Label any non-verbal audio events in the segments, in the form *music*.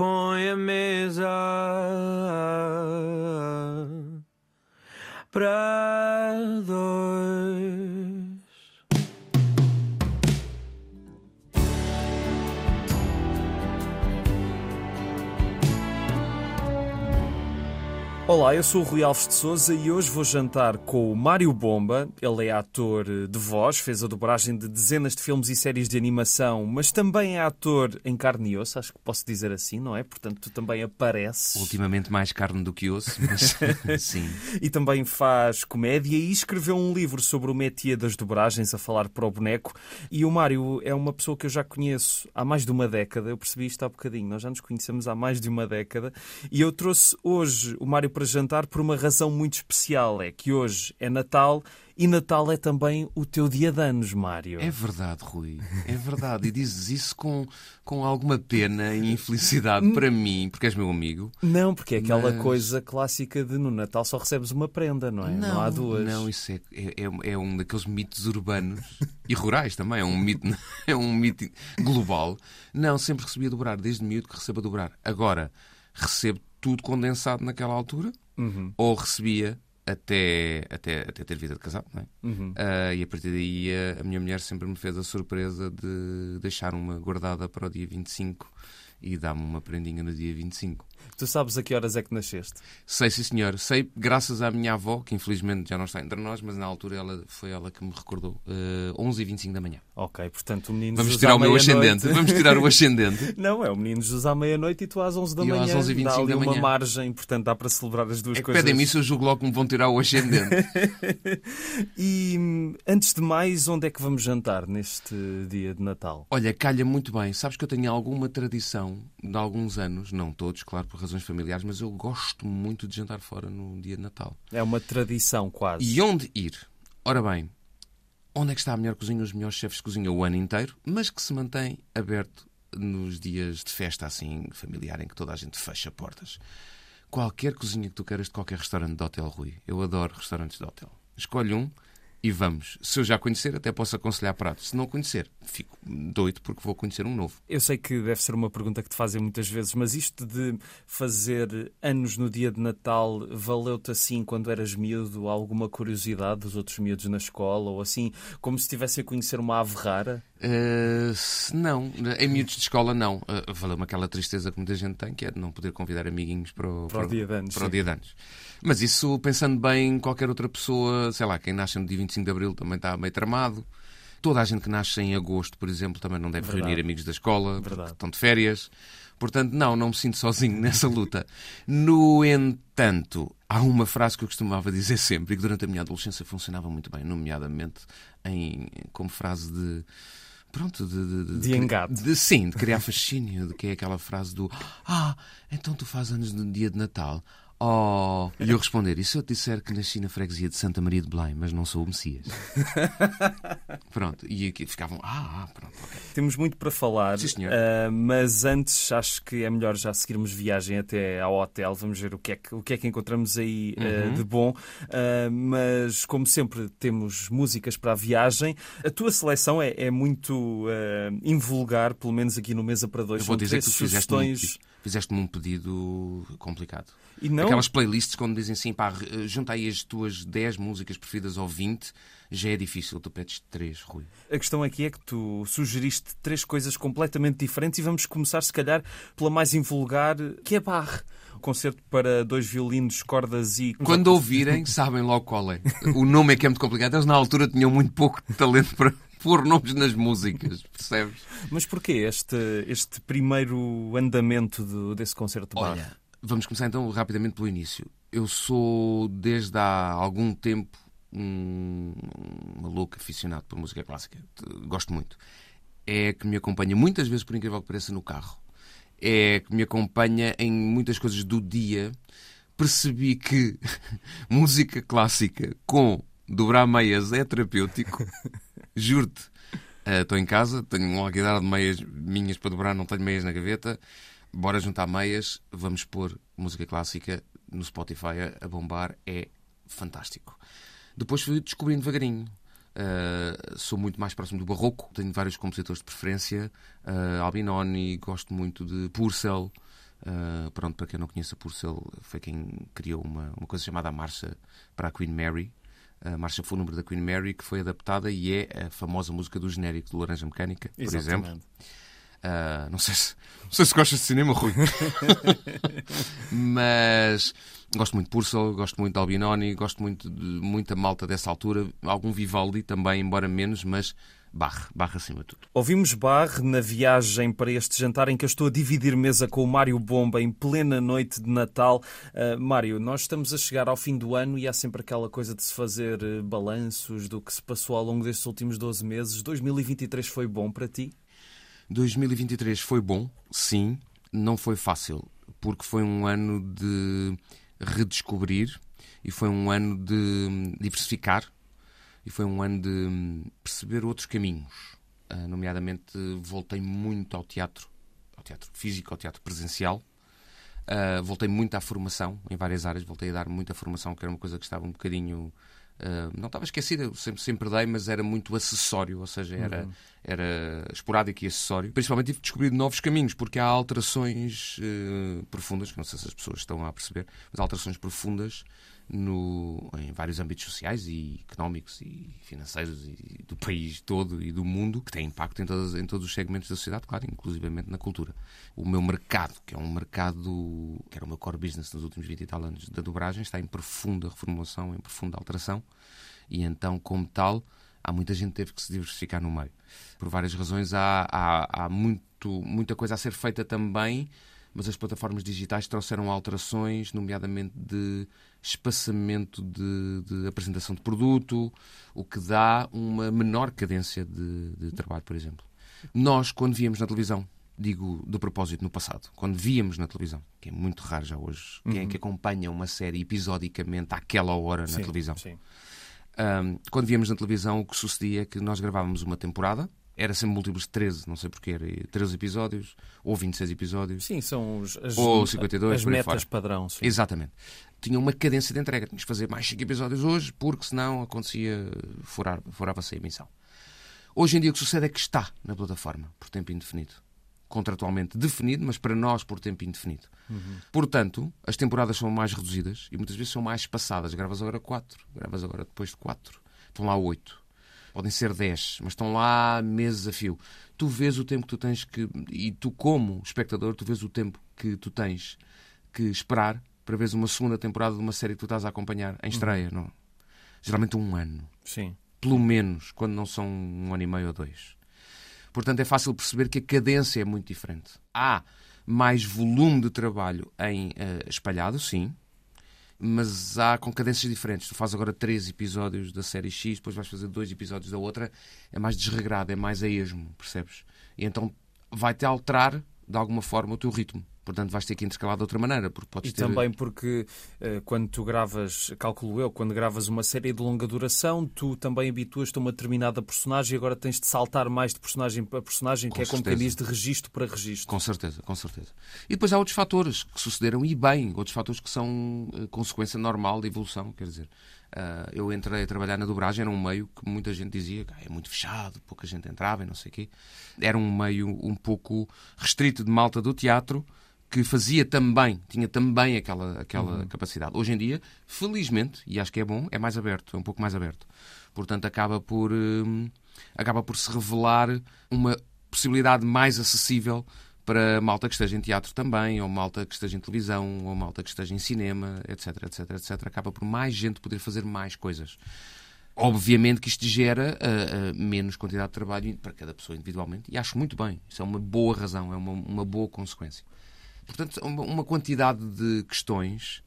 põe a mesa para Olá, eu sou o Rui Alves de Souza e hoje vou jantar com o Mário Bomba. Ele é ator de voz, fez a dobragem de dezenas de filmes e séries de animação, mas também é ator em carne e osso, acho que posso dizer assim, não é? Portanto, tu também apareces. Ultimamente mais carne do que osso, mas *laughs* sim. E também faz comédia e escreveu um livro sobre o métier das dobragens, a falar para o boneco. E o Mário é uma pessoa que eu já conheço há mais de uma década, eu percebi isto há bocadinho, nós já nos conhecemos há mais de uma década, e eu trouxe hoje o Mário para jantar por uma razão muito especial. É que hoje é Natal e Natal é também o teu dia de anos, Mário. É verdade, Rui. É verdade. E dizes isso com, com alguma pena e infelicidade para mim, porque és meu amigo. Não, porque é aquela Mas- coisa clássica de no Natal só recebes uma prenda, não é? Não, há duas. Não, isso é, é, é- é um daqueles mitos urbanos e rurais também. É um mito, *laughs* é um mito global. Não, sempre recebi a dobrar, desde miúdo que recebo a dobrar. Agora, recebo tudo condensado naquela altura Uhum. ou recebia até, até, até ter vida de casado, não é? Uhum. Ah, e a partir daí a, a minha mulher sempre me fez a surpresa de deixar uma guardada para o dia 25 e dar-me uma prendinha no dia 25. Tu sabes a que horas é que nasceste? Sei, sim, senhor. Sei, graças à minha avó, que infelizmente já não está entre nós, mas na altura ela, foi ela que me recordou. Uh, 11h25 da manhã. Ok, portanto o menino Vamos tirar o meu ascendente. Vamos tirar o ascendente. *laughs* Não, é o menino Jesus à meia-noite e tu às 11 da E manhã. às 11h25 dá ali da uma margem, portanto dá para celebrar as duas É coisas. pedem-me isso, eu julgo logo que me vão tirar o ascendente. *laughs* E hum, antes de mais, onde é que vamos jantar neste dia de Natal? Olha, calha muito bem. Sabes que eu tenho alguma tradição de alguns anos, não todos, claro, por razões familiares, mas eu gosto muito de jantar fora no dia de Natal. É uma tradição quase. E onde ir? Ora bem, onde é que está a melhor cozinha, os melhores chefes de cozinha o ano inteiro, mas que se mantém aberto nos dias de festa assim familiar em que toda a gente fecha portas. Qualquer cozinha que tu queiras de qualquer restaurante de hotel, Rui. Eu adoro restaurantes de hotel. Escolhe um e vamos. Se eu já conhecer, até posso aconselhar pratos. Se não conhecer, fico doido porque vou conhecer um novo. Eu sei que deve ser uma pergunta que te fazem muitas vezes, mas isto de fazer anos no dia de Natal valeu-te assim quando eras miúdo alguma curiosidade dos outros miúdos na escola ou assim, como se estivesse a conhecer uma ave rara? Uh, não, em miúdos de escola não. Uh, Valeu-me aquela tristeza que muita gente tem, que é de não poder convidar amiguinhos para o, Para o dia de anos, para o dia de anos. Mas isso, pensando bem, qualquer outra pessoa, sei lá, quem nasce no dia 25 de Abril também está meio tramado. Toda a gente que nasce em agosto, por exemplo, também não deve Verdade. reunir amigos da escola, estão de férias. Portanto, não, não me sinto sozinho *laughs* nessa luta. No entanto, há uma frase que eu costumava dizer sempre e que durante a minha adolescência funcionava muito bem, nomeadamente em, como frase de. Pronto, de, de, De engate. de- sim, de criar *laughs* fascínio, de que é aquela frase do Ah, então tu fazes anos no dia de Natal. Oh, e eu responder, e se eu te disser que nasci na freguesia de Santa Maria de Belém, mas não sou o Messias? *laughs* Pronto, e aqui ficavam, ah, ah, pronto, ok. Temos muito para falar, Sim, senhor. ah, mas antes acho que é melhor já seguirmos viagem até ao hotel. Vamos ver o que é que, o que, é que encontramos aí ah, Uhum. de bom. Ah, mas, como sempre, temos músicas para a viagem. A tua seleção é, é muito invulgar, pelo menos aqui no Mesa para Dois. Eu vou dizer que tu fizeste-me sugestões. fizeste-me um pedido complicado. E não, Aquelas playlists quando dizem assim, pá, re- junta aí as tuas 10 músicas preferidas ou 20, já é difícil. Tu pedes 3, Rui. A questão aqui é que tu sugeriste três coisas completamente diferentes e vamos começar, se calhar, pela mais invulgar, que é. Um concerto para dois violinos, cordas e... Quando ouvirem, *laughs* sabem logo qual é. O nome é que é muito complicado. Eles na altura tinham muito pouco talento para *laughs* pôr nomes nas músicas, percebes? Mas porquê este, este primeiro andamento do- desse concerto de? Olha, vamos começar então rapidamente pelo início. Eu sou, desde há algum tempo, um maluco aficionado por música clássica. Gosto muito. É que me acompanha muitas vezes, por incrível que pareça, no carro. É que me acompanha em muitas coisas do dia. Percebi que *laughs* música clássica com dobrar meias é terapêutico. *laughs* Juro-te. Ah, Estou em casa, tenho uma larguidade de meias minhas para dobrar, não tenho meias na gaveta. Bora juntar meias, vamos pôr música clássica no Spotify a, bombar, é fantástico. Depois fui descobrindo devagarinho. Uh, sou muito mais próximo do barroco, tenho vários compositores de preferência. Uh, Albinoni, gosto muito de Purcell, Uh, pronto, para quem não conhece a Purcell, foi quem criou uma, uma coisa chamada a Marcha para a Queen Mary, a Marcha Fúnebre da Queen Mary, que foi adaptada e é a famosa música do genérico do Laranja Mecânica, por Exatamente. exemplo. Uh, não, sei se, não sei se gostas de cinema, Rui. *laughs* Mas gosto muito de Purcell, gosto muito de Albinoni, gosto muito de muita malta dessa altura. Algum Vivaldi também, embora menos, mas Barre, barre acima de tudo. Ouvimos Barre na viagem para este jantar em que eu estou a dividir mesa com o Mário Bomba em plena noite de Natal. Uh, Mário, nós estamos a chegar ao fim do ano e há sempre aquela coisa de se fazer uh, balanços do que se passou ao longo destes últimos 12 meses. 2023 foi bom para ti? 2023 foi bom, sim. Não foi fácil, porque foi um ano de redescobrir e foi um ano de diversificar e foi um ano de perceber outros caminhos. Uh, nomeadamente, voltei muito ao teatro, ao teatro físico, ao teatro presencial. Uh, voltei muito à formação em várias áreas, voltei a dar muita formação, que era uma coisa que estava um bocadinho. Uh, não estava esquecida, sempre, sempre dei, mas era muito acessório, ou seja, era, uhum. era esporádico e acessório. Principalmente tive de descobrir novos caminhos, porque há alterações uh, profundas, que não sei se as pessoas estão a perceber, mas alterações profundas no, em vários âmbitos sociais e económicos e financeiros e do país todo e do mundo, que tem impacto em, todas, em todos os segmentos da sociedade, claro, inclusivamente na cultura. O meu mercado, que é um mercado que era o meu core business nos últimos 20 e tal anos da dobragem, está em profunda reformulação, em profunda alteração e então, como tal, há muita gente que teve que se diversificar no meio. Por várias razões, há, há, há muito, muita coisa a ser feita também mas as plataformas digitais trouxeram alterações, nomeadamente de espaçamento de, de apresentação de produto, o que dá uma menor cadência de, de trabalho, por exemplo. Nós, quando víamos na televisão, digo de propósito no passado, quando víamos na televisão, que é muito raro já hoje, uhum. quem é que acompanha uma série episodicamente àquela hora na sim, televisão? Sim. Um, quando víamos na televisão, o que sucedia é que nós gravávamos uma temporada, era sempre múltiplos de 13, não sei porquê, era 13 episódios, ou 26 episódios. Sim, são os, as, ou 52, as metas padrão. Sim. Exatamente. Tinha uma cadência de entrega, tinhas de fazer mais 5 episódios hoje, porque senão acontecia, furar, furava-se a emissão. Hoje em dia o que sucede é que está na plataforma, por tempo indefinido. Contratualmente definido, mas para nós por tempo indefinido. Uhum. Portanto, as temporadas são mais reduzidas e muitas vezes são mais espaçadas. Gravas agora 4, gravas agora depois de 4, estão lá 8 podem ser 10, mas estão lá meses a fio. Tu vês o tempo que tu tens que. E tu, como espectador, tu vês o tempo que tu tens que esperar para veres uma segunda temporada de uma série que tu estás a acompanhar em estreia. Uhum. Não? Geralmente um ano. Sim. Pelo menos, quando não são um ano e meio ou dois. Portanto, é fácil perceber que a cadência é muito diferente. Há mais volume de trabalho em uh, espalhado, sim, mas há com cadências diferentes. Tu fazes agora três episódios da série X, depois vais fazer dois episódios da outra, é mais desregrado, é mais a esmo, percebes? E então vai-te alterar, de alguma forma, o teu ritmo. Portanto, vais ter que intercalar de outra maneira. Porque podes e ter... também porque uh, quando tu gravas, calculo eu, quando gravas uma série de longa duração, tu também habituas-te a uma determinada personagem e agora tens de saltar mais de personagem para personagem, com que certeza. é como quem diz de registro para registro. Com certeza, com certeza. E depois há outros fatores que sucederam e bem, outros fatores que são uh, consequência normal da evolução, quer dizer. Uh, eu entrei a trabalhar na dobragem, era um meio que muita gente dizia que ah, é muito fechado, pouca gente entrava e não sei o quê. Era um meio um pouco restrito de malta do teatro, que fazia também, tinha também aquela, aquela uhum. capacidade. Hoje em dia, felizmente, e acho que é bom, é mais aberto, é um pouco mais aberto. Portanto, acaba por, hum, acaba por se revelar uma possibilidade mais acessível para malta que esteja em teatro também, ou malta que esteja em televisão, ou malta que esteja em cinema, etc, etc, etc. Acaba por mais gente poder fazer mais coisas. Obviamente que isto gera uh, uh, menos quantidade de trabalho para cada pessoa individualmente, e acho muito bem. Isso é uma boa razão, é uma, uma boa consequência. Portanto, uma quantidade de questões.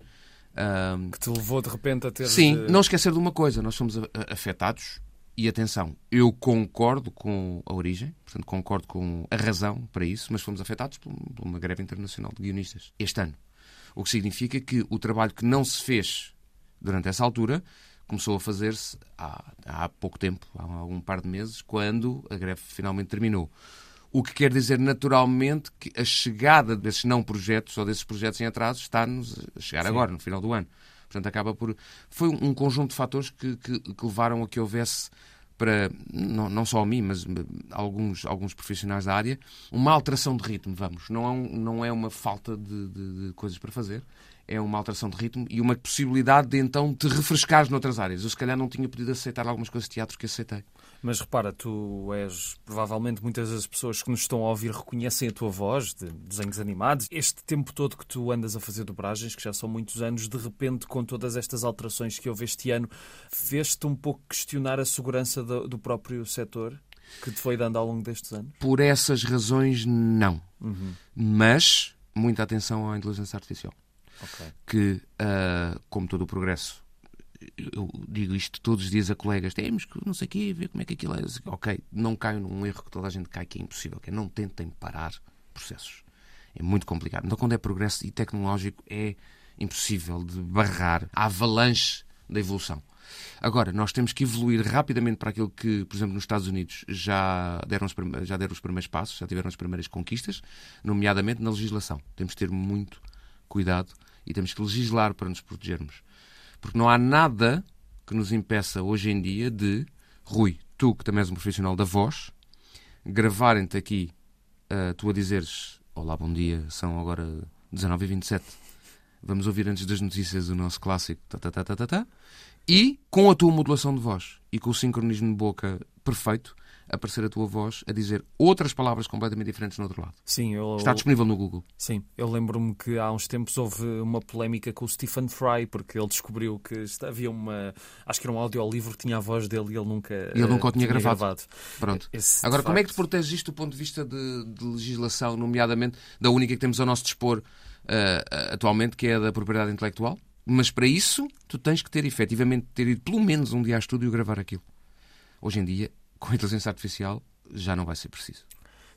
Um, que te levou de repente a ter. Sim, de... não esquecer de uma coisa: nós somos afetados. E atenção, eu concordo com a origem, portanto, concordo com a razão para isso, mas fomos afetados por uma greve internacional de guionistas este ano. O que significa que o trabalho que não se fez durante essa altura começou a fazer-se há, há pouco tempo, há algum par de meses, quando a greve finalmente terminou. O que quer dizer naturalmente que a chegada desses não projetos ou desses projetos em atraso está-nos a chegar Sim. agora, no final do ano. Portanto, acaba por. Foi um conjunto de fatores que, que, que levaram a que houvesse para, não, não só a mim, mas alguns, alguns profissionais da área, uma alteração de ritmo, vamos. Não é, um, não é uma falta de, de, de coisas para fazer, é uma alteração de ritmo e uma possibilidade de então te refrescares noutras áreas. Eu se calhar não tinha podido aceitar algumas coisas de teatro que aceitei. Mas repara, tu és provavelmente muitas das pessoas que nos estão a ouvir reconhecem a tua voz de desenhos animados. Este tempo todo que tu andas a fazer dobragens, que já são muitos anos, de repente, com todas estas alterações que houve este ano, fez-te um pouco questionar a segurança do, do próprio setor que te foi dando ao longo destes anos? Por essas razões, não. Uhum. Mas muita atenção à inteligência artificial. Okay. Que, uh, como todo o progresso eu digo isto todos os dias a colegas, temos que não sei o quê, ver como é que aquilo é. Ok, não caio num erro que toda a gente cai, que é impossível, que é não tentem parar processos. É muito complicado. Então, quando é progresso e tecnológico, é impossível de barrar a avalanche da evolução. Agora, nós temos que evoluir rapidamente para aquilo que, por exemplo, nos Estados Unidos já deram os, já deram os primeiros passos, já tiveram as primeiras conquistas, nomeadamente na legislação. Temos que ter muito cuidado e temos que legislar para nos protegermos. Porque não há nada que nos impeça hoje em dia de, Rui, tu que também és um profissional da voz, gravarem-te aqui, uh, tu a dizeres Olá, bom dia, são agora 19h27. Vamos ouvir antes das notícias o nosso clássico tá, tá, tá, tá, tá, tá, e com a tua modulação de voz e com o sincronismo de boca perfeito, aparecer a tua voz a dizer outras palavras completamente diferentes no outro lado. Sim, eu... Está disponível no Google. Sim, eu lembro-me que há uns tempos houve uma polémica com o Stephen Fry, porque ele descobriu que havia uma. Acho que era um audiolivro que tinha a voz dele e ele nunca. E ele nunca o tinha, tinha gravado. gravado. Pronto. Esse, Agora, como facto... é que te proteges isto do ponto de vista de, de legislação, nomeadamente da única que temos ao nosso dispor uh, atualmente, que é a da propriedade intelectual? Mas para isso, tu tens que ter efetivamente ter ido pelo menos um dia a estúdio gravar aquilo. Hoje em dia, com a inteligência artificial, já não vai ser preciso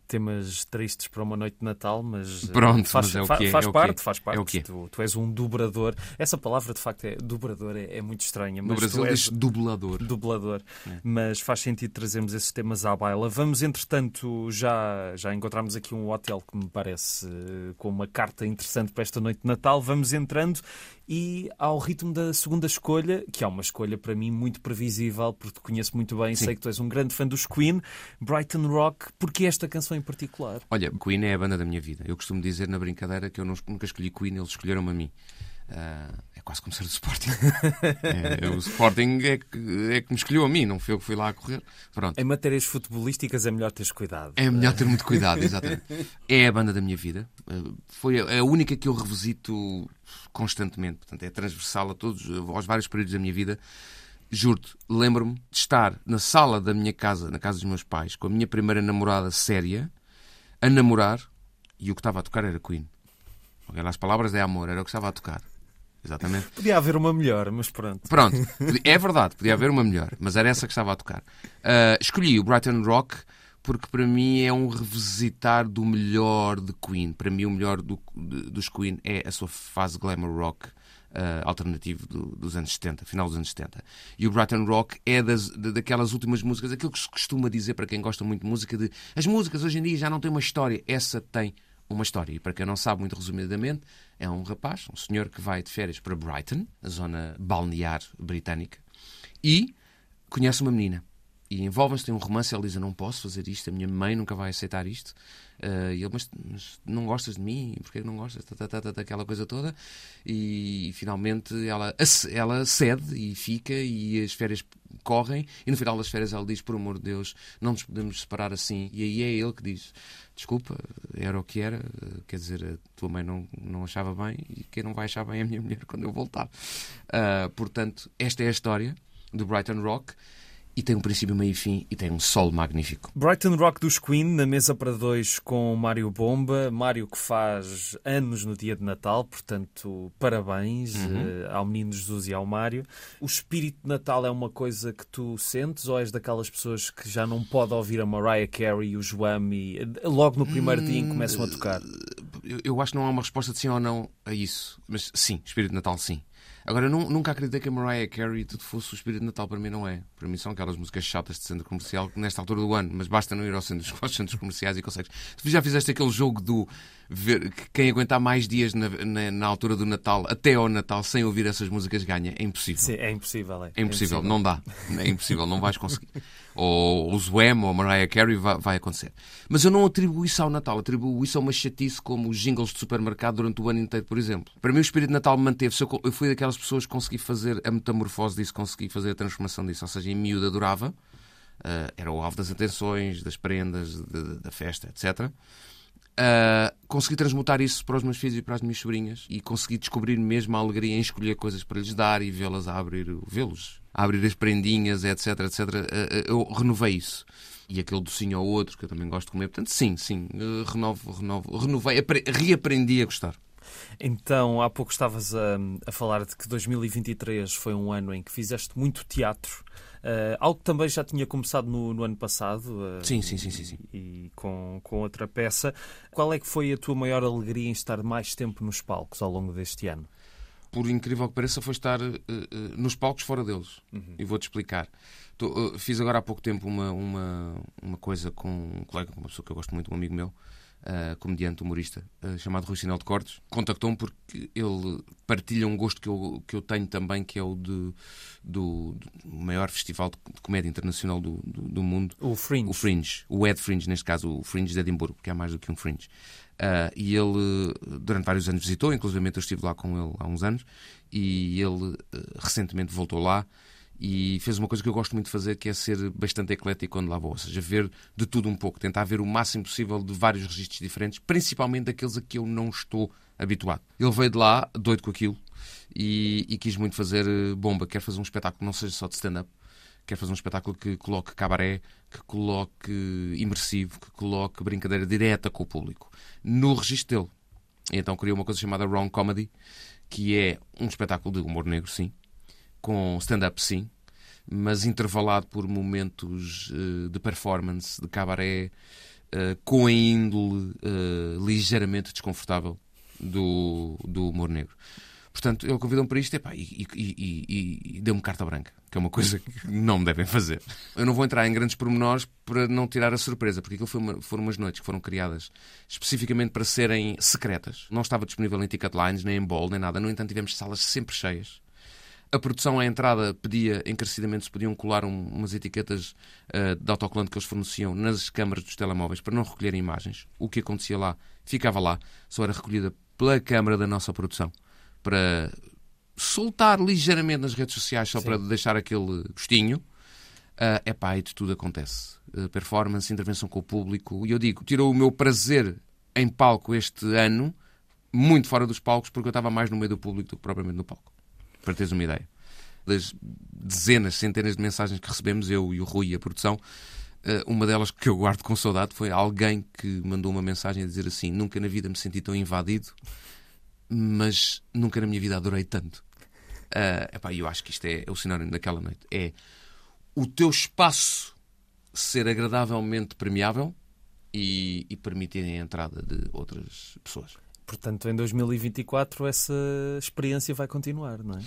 temas tristes para uma noite de Natal, mas eh, Pronto, faz, mas é o que é, faz é parte, faz parte. É o que é. tu, tu, és um dobrador. Essa palavra de facto é dobrador, é, é muito estranha. No Brasil diz dublador. Dublador. É. Mas faz sentido trazermos esses temas à baila. Vamos, entretanto, já, já encontramos aqui um hotel que me parece eh, com uma carta interessante para esta noite de Natal. Vamos entrando e ao ritmo da segunda escolha, que é uma escolha para mim muito previsível, porque te conheço muito bem, Sim. sei que tu és um grande fã dos Queen, Brighton Rock, porque esta canção em particular? Olha, Queen é a banda da minha vida. Eu costumo dizer na brincadeira que eu nunca escolhi Queen, eles escolheram-me a mim. Uh, é quase como ser do Sporting. é, o Sporting é que, é que me escolheu a mim, não foi eu que fui lá a correr. Pronto. Em matérias futebolísticas é melhor teres cuidado. É melhor ter muito cuidado, exatamente. É a banda da minha vida. Uh, foi a, a única que eu revisito constantemente. Portanto, é transversal a todos, aos vários períodos da minha vida. Juro-te, lembro-me de estar na sala da minha casa, na casa dos meus pais, com a minha primeira namorada séria, a namorar, e o que estava a tocar era Queen. As palavras é amor, era o que estava a tocar. Exatamente. Podia haver uma melhor, mas pronto. Pronto, *laughs* é verdade, podia haver uma melhor, mas era essa que estava a tocar. Uh, escolhi o Brighton Rock porque para mim é um revisitar do melhor de Queen. Para mim, o melhor do, de, dos Queen é a sua fase glamour rock. Uh, alternativo do, dos anos 70, final dos anos 70. E o Brighton Rock é das, daquelas últimas músicas, aquilo que se costuma dizer para quem gosta muito de música, de as músicas hoje em dia já não têm uma história. Essa tem uma história. E para quem não sabe, muito resumidamente, é um rapaz, um senhor que vai de férias para Brighton, a zona balnear britânica, e conhece uma menina. E envolvem-se, tem um romance, ele diz, eu não posso fazer isto, a minha mãe nunca vai aceitar isto. Uh, e ele, mas, mas, não gostas de mim? Porquê não gostas? Aquela coisa toda. E, e finalmente ela, ela cede e fica e as férias correm. E no final das férias ela diz, por amor de Deus, não nos podemos separar assim. E aí é ele que diz, desculpa, era o que era, quer dizer, a tua mãe não, não achava bem e quem não vai achar bem é a minha mulher quando eu voltar. Uh, portanto, esta é a história do Brighton Rock e tem um princípio, meio e fim e tem um solo magnífico. Brighton Rock dos Queen, na mesa para dois com Mário Bomba. Mário que faz anos no dia de Natal, portanto, parabéns uhum. uh, ao menino Jesus e ao Mário. O espírito de Natal é uma coisa que tu sentes ou és daquelas pessoas que já não pode ouvir a Mariah Carey e o Joam e eh, logo no primeiro hum, dia começam a tocar? Eu, eu acho que não há uma resposta de sim ou não a isso. Mas sim, espírito de Natal sim. Agora, eu nunca acreditei que a Mariah Carey tudo fosse o espírito de Natal. Para mim, não é. Para mim, são aquelas músicas chatas de centro comercial nesta altura do ano. Mas basta não ir aos centros, *laughs* aos centros comerciais e consegues. Tu já fizeste aquele jogo do ver quem aguentar mais dias na, na, na, altura do Natal, até ao Natal, sem ouvir essas músicas ganha. É impossível. Sim, é impossível. É, é, impossível. é impossível, não dá. É impossível, não vais conseguir. *laughs* ou o Zwem, ou Mariah Carey, vai, vai, acontecer. Mas eu não atribuo isso ao Natal, atribuo isso a uma chatice como os jingles de supermercado durante o ano inteiro, por exemplo. Para mim o espírito de Natal manteve-se. Eu, eu fui daquelas pessoas que consegui fazer a metamorfose disso, consegui fazer a transformação disso. Ou seja, em miúdo adorava, uh, era o alvo das atenções, das prendas, de, de, da festa, etc. Uh, consegui transmutar isso para os meus filhos e para as minhas sobrinhas e consegui descobrir mesmo a alegria em escolher coisas para lhes dar e vê-las a abrir, vê-los a abrir as prendinhas, etc, etc. Uh, eu renovei isso. E aquele docinho ao outro, que eu também gosto de comer. Portanto, sim, sim, uh, renovo, renovo, renovei, reaprendi a gostar. Então, há pouco estavas a, a falar de que 2023 foi um ano em que fizeste muito teatro. Uh, algo que também já tinha começado no, no ano passado. Uh, sim, sim, sim, sim, sim. E, e, com, com outra peça. Qual é que foi a tua maior alegria em estar mais tempo nos palcos ao longo deste ano? Por incrível que pareça, foi estar uh, nos palcos fora deles. Uhum. E vou-te explicar. Tô, fiz agora há pouco tempo uma, uma, uma coisa com um colega, uma pessoa que eu gosto muito, um amigo meu, uh, comediante, humorista, uh, chamado Rui Sinel de Cortes, contactou-me porque ele partilha um gosto que eu, que eu tenho também, que é o de, do, do maior festival de, comédia internacional do, do, do, mundo. O Fringe. O Fringe. O Ed Fringe, neste caso, o Fringe de Edimburgo, que é mais do que um Fringe. Uh, e ele, durante vários anos, visitou, inclusive eu estive lá com ele há uns anos, e ele recentemente voltou lá e fez uma coisa que eu gosto muito de fazer, que é ser bastante eclético quando lá vou, ou seja, ver de tudo um pouco, tentar ver o máximo possível de vários registros diferentes, principalmente daqueles a que eu não estou habituado. Ele veio de lá, doido com aquilo, e, e quis muito fazer eh, bomba, quer fazer um espetáculo não seja só de stand-up, quer fazer um espetáculo que coloque cabaré, que coloque imersivo, que coloque brincadeira direta com o público, no registro dele. E então criou uma coisa chamada Wrong Comedy, que é um espetáculo de humor negro, sim, com stand-up, sim, mas intervalado por momentos uh, de performance, de cabaré, uh, com a índole uh, ligeiramente desconfortável do, do humor negro. Portanto, ele convidou-me para isto epá, e, e, e, e deu-me carta branca, que é uma coisa que *laughs* não me devem fazer. Eu não vou entrar em grandes pormenores para não tirar a surpresa, porque aquilo foi uma, foram umas noites que foram criadas especificamente para serem secretas. Não estava disponível em Ticketlines, nem em Ball, nem nada. No entanto, tivemos salas sempre cheias a produção à entrada pedia encarecidamente se podiam colar um, umas etiquetas uh, de autocolante que eles forneciam nas câmaras dos telemóveis para não recolherem imagens. O que acontecia lá ficava lá, só era recolhida pela câmara da nossa produção para soltar ligeiramente nas redes sociais só Sim. para deixar aquele gostinho. Uh, epá, e de tudo acontece. Uh, performance, intervenção com o público. E eu digo, tirou o meu prazer em palco este ano, muito fora dos palcos, porque eu estava mais no meio do público do que propriamente no palco para teres uma ideia. Das dezenas, centenas de mensagens que recebemos, eu e o Rui e a produção, eh, uma delas que eu guardo com saudade foi alguém que mandou uma mensagem a dizer assim: Nunca na vida me senti tão invadido, mas nunca na minha vida adorei tanto. Uh, epá, eu acho que isto é, é o sinónimo daquela noite. É o teu espaço ser agradavelmente premiável e, e permitir a entrada de outras pessoas. Portanto, em 2024 essa experiência vai continuar, não é?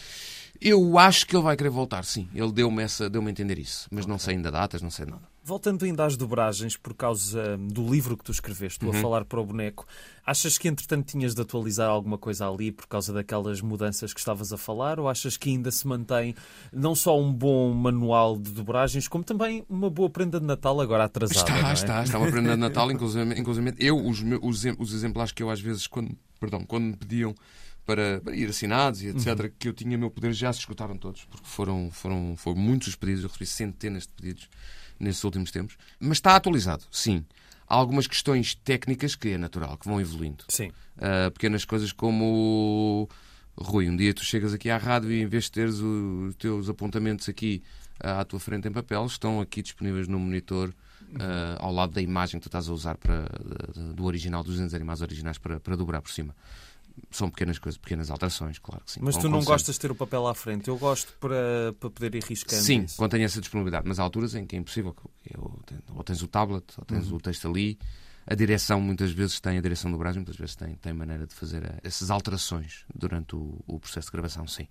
Eu acho que ele vai querer voltar, sim. Ele deu-me deu a entender isso. Mas okay. não sei ainda datas, não sei nada. Voltando ainda às dobragens, por causa hum, do livro que tu escreveste, uhum. a falar para o boneco, achas que entretanto tinhas de atualizar alguma coisa ali por causa daquelas mudanças que estavas a falar? Ou achas que ainda se mantém não só um bom manual de dobragens, como também uma boa prenda de Natal agora atrasada? Está, é? está, está uma prenda de Natal, *laughs* inclusive, inclusive eu, os, os, os exemplares que eu às vezes, quando, perdão, quando me pediam para, para, ir assinados e etc., uhum. que eu tinha meu poder, já se esgotaram todos, porque foram, foram, foram muitos os pedidos, eu recebi centenas de pedidos nesses últimos tempos. Mas está atualizado, sim. Há algumas questões técnicas que é natural, que vão evoluindo. Sim. Uh, pequenas coisas como. Rui, um dia tu chegas aqui à rádio e em vez de teres os teus apontamentos aqui uh, à tua frente em papel, estão aqui disponíveis no monitor Uh, ao lado da imagem que tu estás a usar para, do original, dos desenhos animais originais para, para dobrar por cima são pequenas coisas, pequenas alterações, claro que sim. Mas tu não gostas de ter o papel à frente? Eu gosto para, para poder ir riscando. Sim, isso. quando tenho essa disponibilidade, mas há alturas em que é impossível. Eu, ou tens o tablet, ou tens uhum. o texto ali. A direção muitas vezes tem, a direção do Brasil muitas vezes tem, tem maneira de fazer eh, essas alterações durante o, o processo de gravação, sim.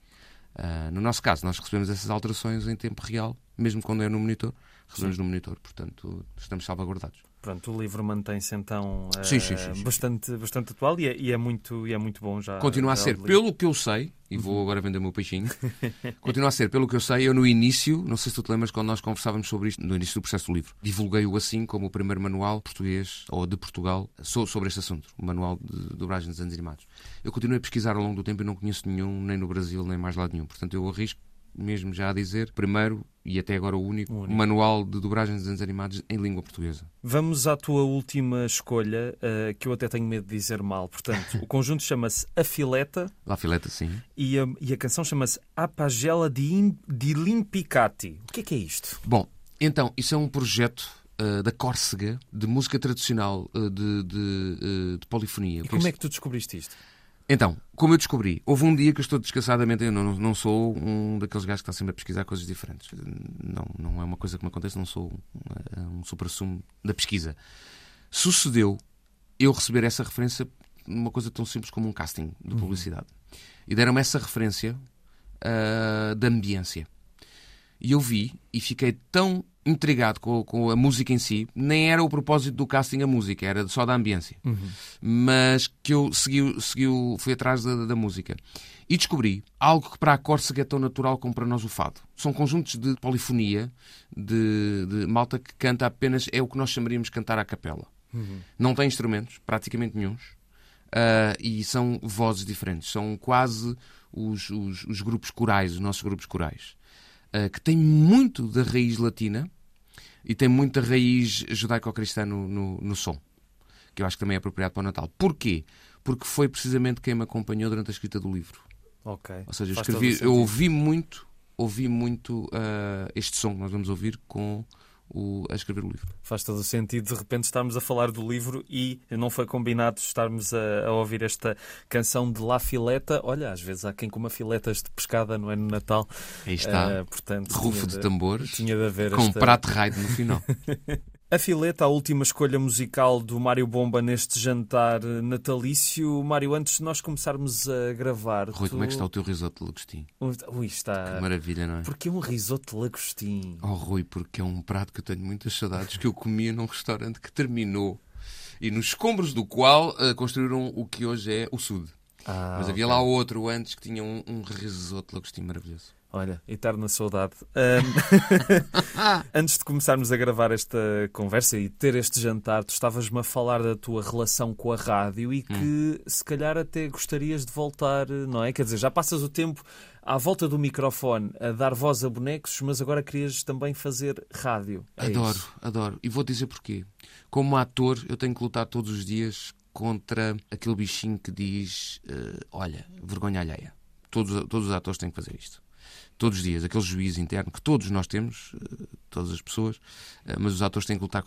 Uh, no nosso caso, nós recebemos essas alterações em tempo real, mesmo quando é no monitor, recebemos sim. no monitor, portanto estamos salvaguardados. Pronto, o livro mantém-se então eh, Sim, sim, sim. Bastante, bastante atual e é, e é muito, e é muito bom já. Continua a ser, pelo que eu sei, e vou agora vender o meu peixinho, *laughs* continua a ser, pelo que eu sei, eu no início, não sei se tu te lembras, quando nós conversávamos sobre isto, no início do processo do livro, divulguei-o assim como o primeiro manual português, ou de Portugal, so- sobre este assunto, o manual de dobragem desenhos animados. Eu continuei a pesquisar ao longo do tempo e não conheço nenhum, nem no Brasil, nem mais lado nenhum. Portanto, eu arrisco mesmo já a dizer, primeiro, e até agora o único, O único. manual de dobragem de desenhos animados em língua portuguesa. Vamos à tua última escolha, eh, que eu até tenho medo de dizer mal. Portanto, o conjunto chama-se A Fileta La Fileta, sim. e a, e a canção chama-se A Pagela di, Im- di Limpicati. O que é que é isto? Bom, então, isso é um projeto uh, da Córcega de música tradicional uh, de, de, uh, de polifonia. E como é que tu descobriste isto? Então, como eu descobri, houve um dia que eu estou descansadamente, eu não, não sou um daqueles gajos que está sempre a pesquisar coisas diferentes. Não, não é uma coisa que me acontece, não sou um, um supra-sumo da pesquisa. Sucedeu eu receber essa referência numa coisa tão simples como um casting de publicidade. E deram-me essa referência uh, da ambiência. E eu vi e fiquei tão intrigado com, com a música em si, nem era o propósito do casting a música, era só da ambiência. Mas que eu segui, segui, fui atrás da, da música. E descobri algo que para a Córcega é tão natural como para nós o fado. São conjuntos de polifonia, de, de malta que canta apenas, é o que nós chamaríamos de cantar à capela. Não tem instrumentos, praticamente nenhuns. Uh, e são vozes diferentes. São quase os, os, os grupos corais, os nossos grupos corais. Uh, que têm muito da raiz latina e tem muita raiz judaico-cristã no, no, no som. Que eu acho que também é apropriado para o Natal. Porquê? Porque foi precisamente quem me acompanhou durante a escrita do livro. Ok. Ou seja, eu, escrevi, eu ouvi muito, ouvi muito uh, este som que nós vamos ouvir com o, a escrever o livro. Faz todo o sentido de repente estarmos a falar do livro e não foi combinado estarmos a, a ouvir esta canção de La Fileta. Olha, às vezes há quem coma filetas de pescada, não é no Natal. Aí está, Ah, portanto, rufo tinha de tambores, Tinha de haver com um esta... prato raio no final. *laughs* A Fileta, a última escolha musical do Mário Bomba neste jantar natalício. Mário, antes de nós começarmos a gravar... Rui, tu- como é que está o teu risoto de lagostim? Ui, está... Que maravilha, não é? Porque é um risoto de lagostim. Oh, Rui, porque é um prato que eu tenho muitas saudades que eu comia num restaurante que terminou e nos escombros do qual ah, construíram o que hoje é o Sud. Ah, Mas havia lá outro antes que tinha um, um risoto de lagostim maravilhoso. Olha, eterna saudade. Ahm, *laughs* Antes de começarmos a gravar esta conversa e ter este jantar, tu estavas-me a falar da tua relação com a rádio e que Hum. se calhar até gostarias de voltar, não é? Quer dizer, já passas o tempo à volta do microfone a dar voz a bonecos, mas agora querias também fazer rádio. É adoro, isso? adoro. E vou dizer porquê. Como ator, eu tenho que lutar todos os dias contra aquele bichinho que diz: eh, Olha, vergonha alheia. Todos, todos os atores têm que fazer isto. Todos os dias, aquele juízo interno que todos nós temos, eh, todas as pessoas, eh, mas os atores têm que lutar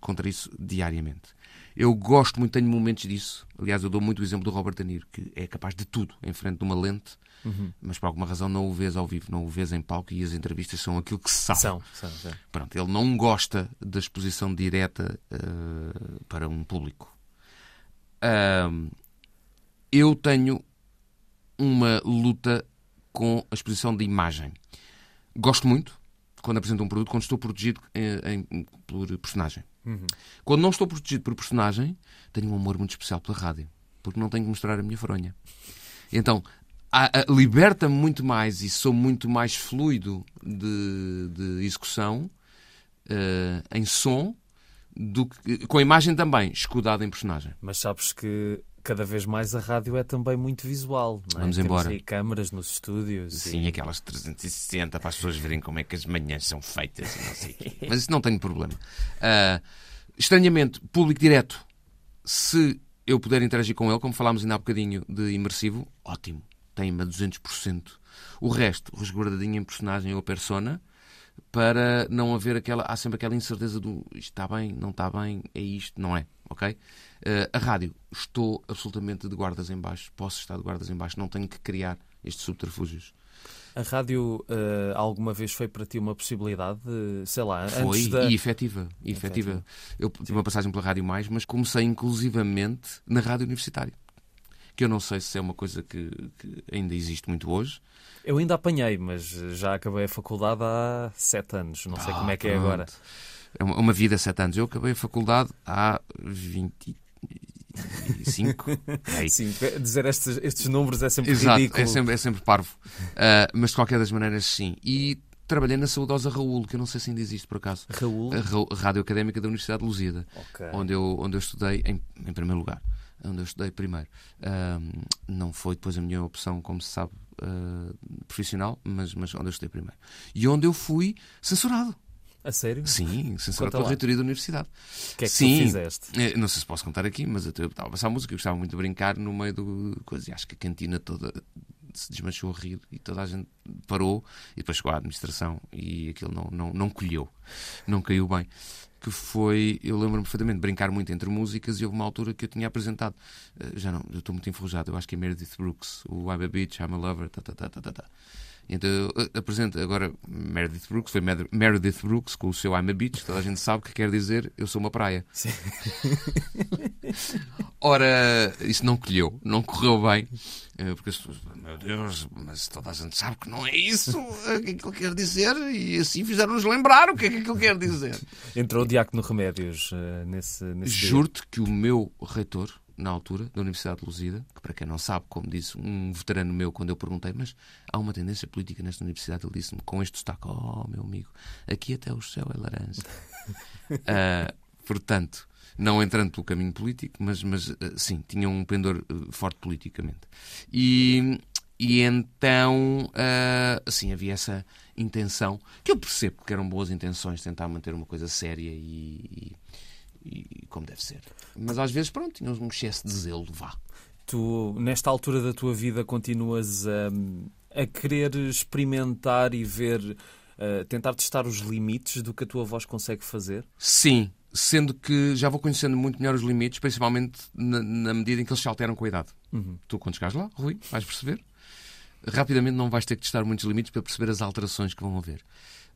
contra isso diariamente. Eu gosto muito, tenho momentos disso. Aliás, eu dou muito o exemplo do Robert De Niro, que é capaz de tudo em frente de uma lente, Uhum. mas por alguma razão não o vês ao vivo, não o vês em palco e as entrevistas são aquilo que se sabe. São, são, são. Pronto, ele não gosta da exposição direta eh, para um público. Ahm, eu tenho uma luta com a exposição de imagem. Gosto muito quando apresento um produto, quando estou protegido eh, em- por personagem. Quando não estou protegido por personagem, tenho um amor muito especial pela rádio, porque não tenho que mostrar a minha fronha. Então, liberta-me muito mais e sou muito mais fluido de, de execução eh, em som do que, com a imagem também, escudada em personagem. Mas sabes que cada vez mais a rádio é também muito visual. Não é? Vamos Temos embora. aí câmaras nos estúdios. Sim, e... aquelas 360 para as pessoas verem como é que as manhãs são feitas e não sei quê. *laughs* Mas isso não tenho problema. Ah, estranhamente, público direto, se eu puder interagir com ele, como falámos ainda há bocadinho de imersivo, ótimo. Tem-me a 200%. O resto, resguardadinho em personagem ou persona, para não haver aquela. Há sempre aquela incerteza do isto está bem, não está bem, é isto, não é? Ok? Eh, a rádio, estou absolutamente de guardas em baixo, posso estar de guardas em baixo, não tenho que criar estes subterfúgios. A rádio eh, alguma vez foi para ti uma possibilidade? de, sei lá, Foi antes da... e efetiva, e efetiva. Eu tive uma passagem pela Rádio Mais, mas comecei inclusivamente na Rádio Universitária. Que eu não sei se é uma coisa que, que ainda existe muito hoje. Eu ainda apanhei, mas já acabei a faculdade há sete anos. Não sei Ah, como é que é pronto. agora. É uma, vida, sete anos. Eu acabei a faculdade há 25. é *laughs* Sim, dizer estes, estes números é sempre Exato, ridículo. é sempre, é sempre parvo. Uh, mas de qualquer das maneiras, sim. E trabalhei na saudosa Raul, que eu não sei se ainda existe por acaso. Raul? A Rádio Académica da Universidade de Lusíada, Ok. onde, eu, onde eu estudei em, em primeiro lugar. Onde eu estudei primeiro. Ahm, não foi depois a minha opção, como se sabe, ah, profissional, mas, mas onde eu estudei primeiro. E onde eu fui censurado. A sério? Sim, censurado pela reitoria da universidade. O que é que Sim. tu fizeste? Eh, Não sei se posso contar aqui, mas eu estava a passar música, eu gostava muito de brincar no meio do coisa. E acho que a cantina toda se desmanchou a rir e toda a gente parou. E depois chegou a administração e aquilo não, não, não colheu, não caiu bem. Que foi, eu lembro-me perfeitamente brincar muito entre músicas e houve uma altura que eu tinha apresentado, eh, já não, eu estou muito enferrujado, eu acho que é Meredith Brooks, o I'm a Bitch, I'm a Lover, tá, tá, tá, tá, tá, tá. Então eu apresento agora Meredith Brooks, foi Mer- Meredith Brooks com o seu I'm a Beach, toda a gente sabe que quer dizer eu sou uma praia. Sim. *laughs* Ora, isso não colheu, não correu bem, eh, porque as pessoas, meu Deus, mas toda a gente sabe que não é isso, eh, o que é que ele quer dizer, e assim fizeram-nos lembrar o que é que aquilo quer dizer. Entrou o Diácono Remédios eh, nesse, nesse. Juro-te que o meu reitor, na altura, da Universidade de Lusida, que para quem não sabe, como disse um veterano meu quando eu perguntei, mas há uma tendência política nesta universidade, ele disse-me com este destaque: Oh, meu amigo, aqui até o céu é laranja. *laughs* Ah, portanto, não entrando pelo caminho político, mas, mas ah, sim, tinha um pendor ah, forte politicamente. E, e então, assim, havia essa intenção, que eu percebo que eram boas intenções, tentar manter uma coisa séria e, e- e como deve ser. Mas às vezes, pronto, tinha um excesso de zelo, vá. Tu, nesta altura da tua vida, continuas a, a querer experimentar e ver, eh, tentar testar os limites do que a tua voz consegue fazer? Sim, sendo que já vou conhecendo muito melhor os limites, principalmente na, na medida em que eles se alteram com a idade. Tu, quando chegares lá, Rui, vais perceber. Rapidamente não vais ter que testar muitos limites para perceber as alterações que vão haver.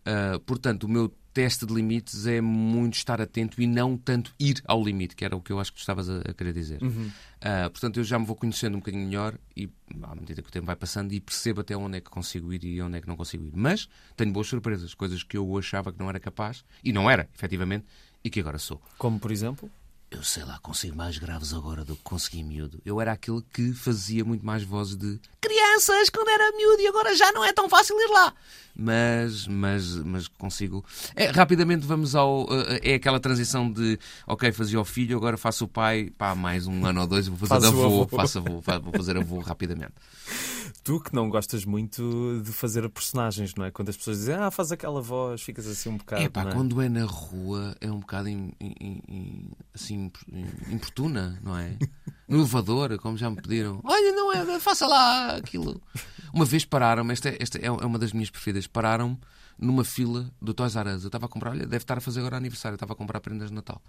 Ah, portanto, o meu teste de limites é muito estar atento e não tanto ir ao limite, que era o que eu acho que tu estavas a, a querer dizer. Ah, portanto, eu já me vou conhecendo um bocadinho melhor e, à medida que o tempo vai passando, e percebo até onde é que consigo ir e onde é que não consigo ir. Mas tenho boas surpresas, coisas que eu achava que não era capaz, e não era, efetivamente, e que agora sou. Como, por exemplo? Eu sei lá, consigo mais graves agora do que consegui miúdo. Eu era aquele que fazia muito mais vozes de crianças quando era miúdo e agora já não é tão fácil ir lá. Mas, mas, mas consigo. É, rapidamente vamos ao. eh, É aquela transição de ok, fazia o filho, agora faço o pai, pá, mais um ano ou dois, vou fazer avô, avô. faço avô, vou fazer avô rapidamente. Tu que não gostas muito de fazer personagens, não é? Quando as pessoas dizem, ah, faz aquela voz, ficas assim um bocado. É pá, é? quando é na rua é um bocado im- im- im- assim, im- importuna, não é? No elevador, como já me pediram. Olha, não é, faça lá aquilo. Uma vez pararam-me, esta, esta é uma das minhas preferidas, pararam-me numa fila do Toys R Us. Eu estava a comprar, olha, deve estar a fazer agora aniversário, eu estava a comprar prendas de Natal.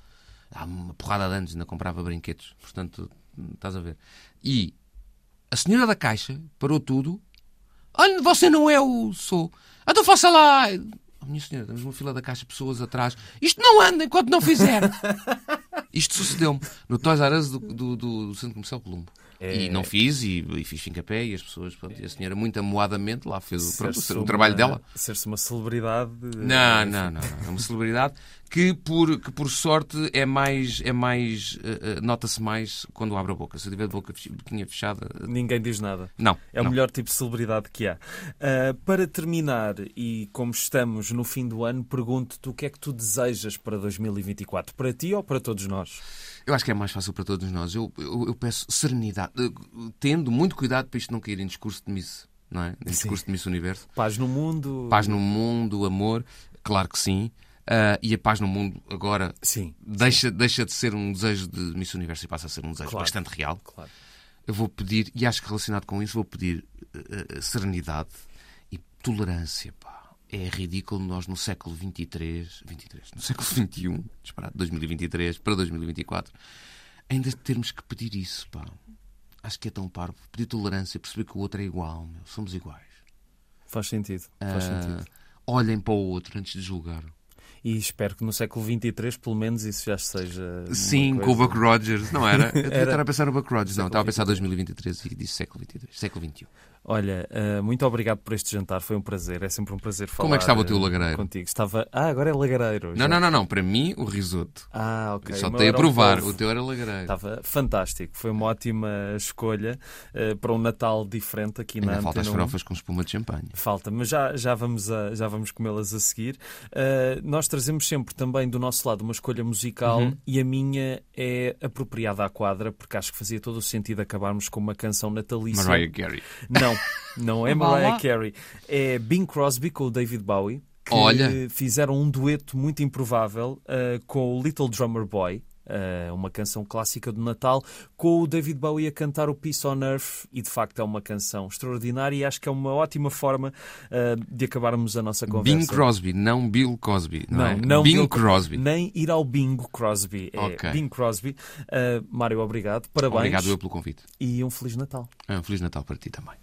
Há uma porrada de anos, ainda comprava brinquedos. Portanto, estás a ver. E a senhora da caixa parou tudo. Olha, você não é o sou. Então faça lá. Oh, minha senhora, temos uma fila da caixa, pessoas atrás. Isto não anda enquanto não fizer. *laughs* Isto sucedeu-me no Toys R Us do, do, do- do Centro Comercial Colombo. É. E não fiz, e, e fiz fim pé e as pessoas, pronto, e a senhora muito amoadamente lá fez o- pronto, o trabalho dela. Ser-se uma celebridade. Não, não, não, não. É uma celebridade que por, que por sorte é mais, é mais eh, eh, nota-se mais quando abre a boca. Se eu tiver de boca boquinha fechada, eh, Ninguém diz nada. não. É o não. melhor tipo de celebridade que há. Ah, para terminar, e como estamos no fim do ano, pergunto-te o que é que tu desejas para 2024? Para ti ou para todos nós? Eu acho que é mais fácil para todos nós. Eu, eu, eu peço serenidade, eh, tendo muito cuidado para isto não cair em discurso de Miss, não é? Em discurso de Miss Universo. Paz no mundo? Paz no mundo, amor, claro que sim. Ah, e a paz no mundo agora Sim, deixa, deixa de ser um desejo de Miss Universo e passa a ser um desejo Claro. bastante real. claro. Eu vou pedir, e acho que relacionado com isso, vou pedir eh, serenidade e tolerância. Pá. É ridículo nós no século 23, 23 no século 21, disparado, 2023 para 2024, ainda termos que pedir isso. Pá. Acho que é tão parvo. Pedir tolerância, perceber que o outro é igual, meu. somos iguais. Faz sentido. Faz Ah, sentido. olhem para o outro antes de julgar. E espero que no século XXIII, pelo menos, isso já seja. Sim, com o Buck Rogers, não era? Eu Era. estar a pensar no Buck Rogers, não, estava a pensar 2023 e disse século 22, século 21. Olha, uh, muito obrigado por este jantar, foi um prazer, é sempre um prazer falar Como é que estava o teu uh, lagareiro? contigo. Estava... Ah, agora é lagareiro. Não, já. não, não, não. Para mim, o risoto. Ah, ok. Eu só tenho a provar. O teu era lagareiro. Estava fantástico, foi uma ótima escolha uh, para um Natal diferente aqui na Ainda falta as Antena 1. farofas com espuma de champanhe. Falta, mas já, já vamos, a- já vamos comê-las a seguir. Uh, nós trazemos sempre também do nosso lado uma escolha musical Uhum. e a minha é apropriada à quadra, porque acho que fazia todo o sentido acabarmos com uma canção natalícia. Mariah Carey. Não, não é Vá Mariah. Carey. É Bing Crosby com o David Bowie. Que Olha. fizeram um dueto muito improvável uh, com o Little Drummer Boy. uh, uma canção clássica do Natal, com o David Bowie a cantar o Peace on Earth, e de facto é uma canção extraordinária e acho que é uma ótima forma uh, de acabarmos a nossa conversa. Bing Crosby, não Bill Cosby. Não, Não, é? não Bing Bill- Crosby. Nem ir ao bingo Crosby. É Ok. Bing Crosby. Uh, Mário, obrigado. Parabéns. Obrigado eu pelo convite. E um Feliz Natal. Ah, Feliz Natal para ti também.